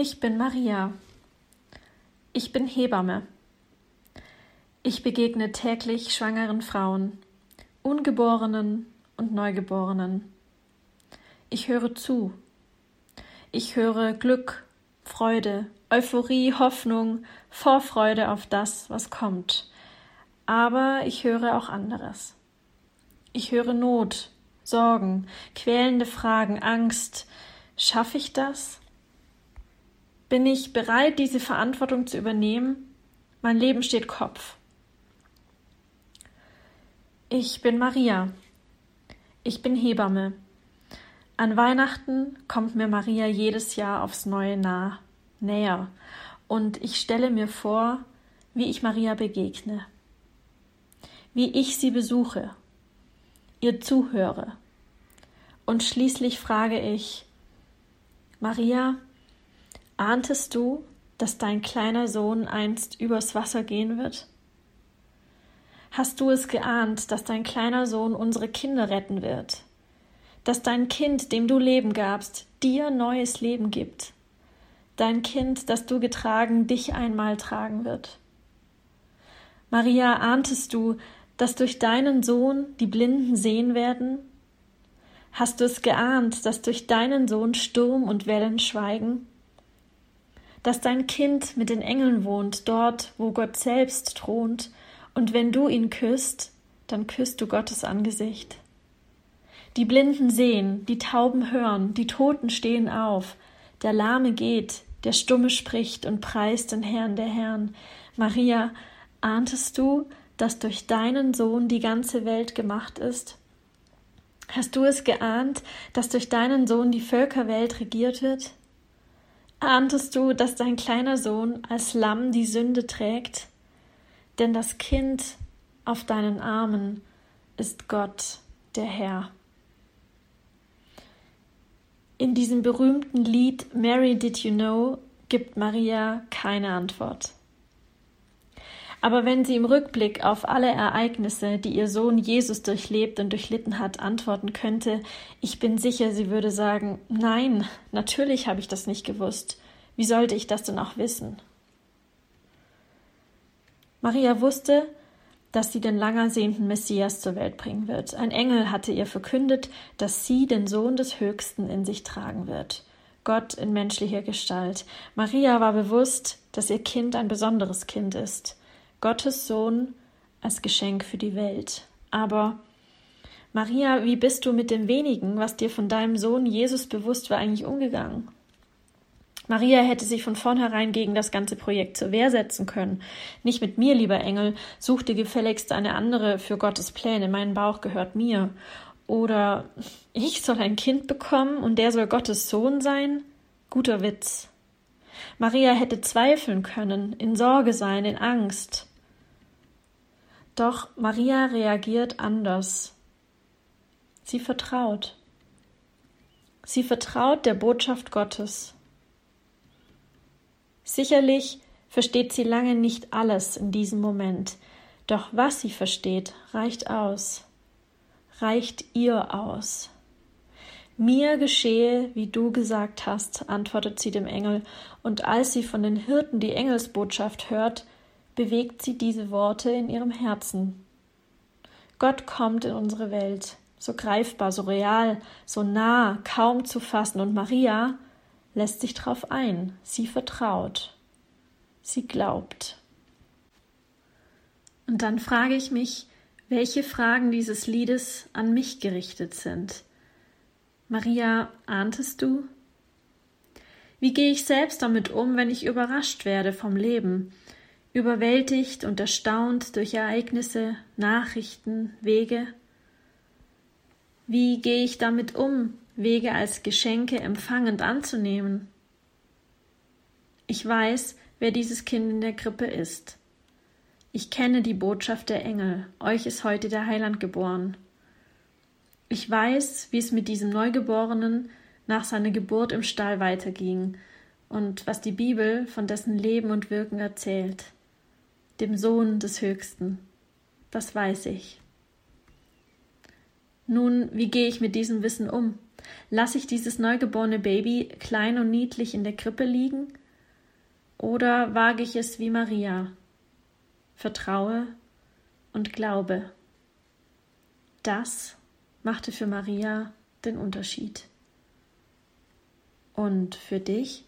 Ich bin Maria. Ich bin Hebamme. Ich begegne täglich schwangeren Frauen, Ungeborenen und Neugeborenen. Ich höre zu. Ich höre Glück, Freude, Euphorie, Hoffnung, Vorfreude auf das, was kommt. Aber ich höre auch anderes. Ich höre Not, Sorgen, quälende Fragen, Angst. Schaffe ich das? Bin ich bereit, diese Verantwortung zu übernehmen? Mein Leben steht Kopf. Ich bin Maria. Ich bin Hebamme. An Weihnachten kommt mir Maria jedes Jahr aufs Neue nah, näher, und ich stelle mir vor, wie ich Maria begegne, wie ich sie besuche, ihr zuhöre. Und schließlich frage ich, Maria, ahntest du, dass dein kleiner Sohn einst übers Wasser gehen wird? Hast du es geahnt, dass dein kleiner Sohn unsere Kinder retten wird? Dass dein Kind, dem du Leben gabst, dir neues Leben gibt? Dein Kind, das du getragen, dich einmal tragen wird? Maria, ahntest du, dass durch deinen Sohn die Blinden sehen werden? Hast du es geahnt, dass durch deinen Sohn Sturm und Wellen schweigen? Dass dein Kind mit den Engeln wohnt, dort, wo Gott selbst thront, und wenn du ihn küsst, dann küsst du Gottes Angesicht. Die Blinden sehen, die Tauben hören, die Toten stehen auf, der Lahme geht, der Stumme spricht und preist den Herrn der Herren. Maria, ahntest du, dass durch deinen Sohn die ganze Welt gemacht ist? Hast du es geahnt, dass durch deinen Sohn die Völkerwelt regiert wird? Ahntest du, dass dein kleiner Sohn als Lamm die Sünde trägt? Denn das Kind auf deinen Armen ist Gott, der Herr. In diesem berühmten Lied Mary Did You Know gibt Maria keine Antwort. Aber wenn sie im Rückblick auf alle Ereignisse, die ihr Sohn Jesus durchlebt und durchlitten hat, antworten könnte, ich bin sicher, sie würde sagen, nein, natürlich habe ich das nicht gewusst. Wie sollte ich das denn auch wissen? Maria wusste, dass sie den lang ersehnten Messias zur Welt bringen wird. Ein Engel hatte ihr verkündet, dass sie den Sohn des Höchsten in sich tragen wird. Gott in menschlicher Gestalt. Maria war bewusst, dass ihr Kind ein besonderes Kind ist. Gottes Sohn als Geschenk für die Welt. Aber Maria, wie bist du mit dem wenigen, was dir von deinem Sohn Jesus bewusst war, eigentlich umgegangen? Maria hätte sich von vornherein gegen das ganze Projekt zur Wehr setzen können. Nicht mit mir, lieber Engel, such dir gefälligst eine andere für Gottes Pläne, mein Bauch gehört mir. Oder ich soll ein Kind bekommen und der soll Gottes Sohn sein? Guter Witz. Maria hätte zweifeln können, in Sorge sein, in Angst. Doch Maria reagiert anders. Sie vertraut. Sie vertraut der Botschaft Gottes. Sicherlich versteht sie lange nicht alles in diesem Moment, doch was sie versteht, reicht aus, reicht ihr aus. Mir geschehe, wie du gesagt hast, antwortet sie dem Engel, und als sie von den Hirten die Engelsbotschaft hört, bewegt sie diese Worte in ihrem Herzen. Gott kommt in unsere Welt, so greifbar, so real, so nah, kaum zu fassen, und Maria lässt sich darauf ein, sie vertraut, sie glaubt. Und dann frage ich mich, welche Fragen dieses Liedes an mich gerichtet sind. Maria, ahntest du? Wie gehe ich selbst damit um, wenn ich überrascht werde vom Leben, überwältigt und erstaunt durch Ereignisse, Nachrichten, Wege? Wie gehe ich damit um, Wege als Geschenke empfangend anzunehmen? Ich weiß, wer dieses Kind in der Krippe ist. Ich kenne die Botschaft der Engel, euch ist heute der Heiland geboren. Ich weiß, wie es mit diesem Neugeborenen nach seiner Geburt im Stall weiterging und was die Bibel von dessen Leben und Wirken erzählt dem Sohn des Höchsten. Das weiß ich. Nun, wie gehe ich mit diesem Wissen um? Lasse ich dieses neugeborene Baby klein und niedlich in der Krippe liegen? Oder wage ich es wie Maria? Vertraue und glaube. Das machte für Maria den Unterschied. Und für dich?